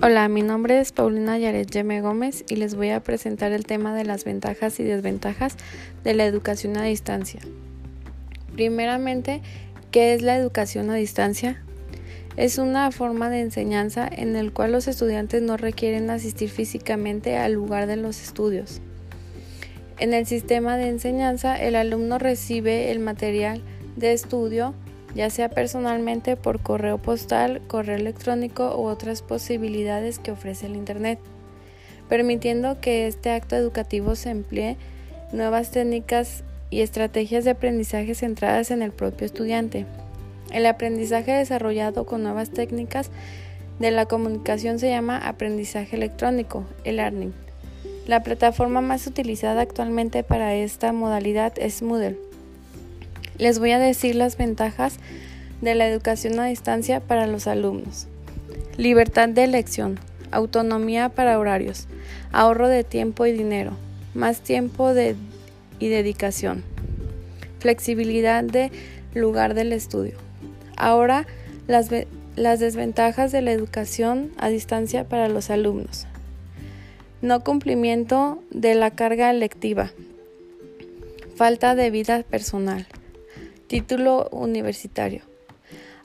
Hola, mi nombre es Paulina Yaret Yeme Gómez y les voy a presentar el tema de las ventajas y desventajas de la educación a distancia. Primeramente, ¿qué es la educación a distancia? Es una forma de enseñanza en el cual los estudiantes no requieren asistir físicamente al lugar de los estudios. En el sistema de enseñanza, el alumno recibe el material de estudio ya sea personalmente por correo postal, correo electrónico u otras posibilidades que ofrece el Internet, permitiendo que este acto educativo se emplee nuevas técnicas y estrategias de aprendizaje centradas en el propio estudiante. El aprendizaje desarrollado con nuevas técnicas de la comunicación se llama aprendizaje electrónico, el learning. La plataforma más utilizada actualmente para esta modalidad es Moodle. Les voy a decir las ventajas de la educación a distancia para los alumnos. Libertad de elección, autonomía para horarios, ahorro de tiempo y dinero, más tiempo y dedicación, flexibilidad de lugar del estudio. Ahora las, las desventajas de la educación a distancia para los alumnos. No cumplimiento de la carga lectiva. Falta de vida personal. Título universitario.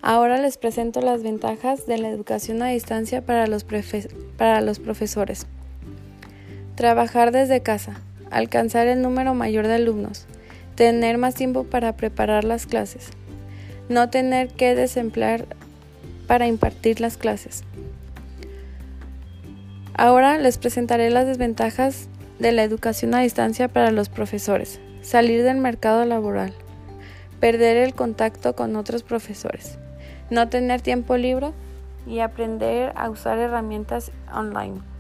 Ahora les presento las ventajas de la educación a distancia para los, para los profesores. Trabajar desde casa, alcanzar el número mayor de alumnos, tener más tiempo para preparar las clases, no tener que desemplear para impartir las clases. Ahora les presentaré las desventajas de la educación a distancia para los profesores. Salir del mercado laboral perder el contacto con otros profesores, no tener tiempo libre y aprender a usar herramientas online.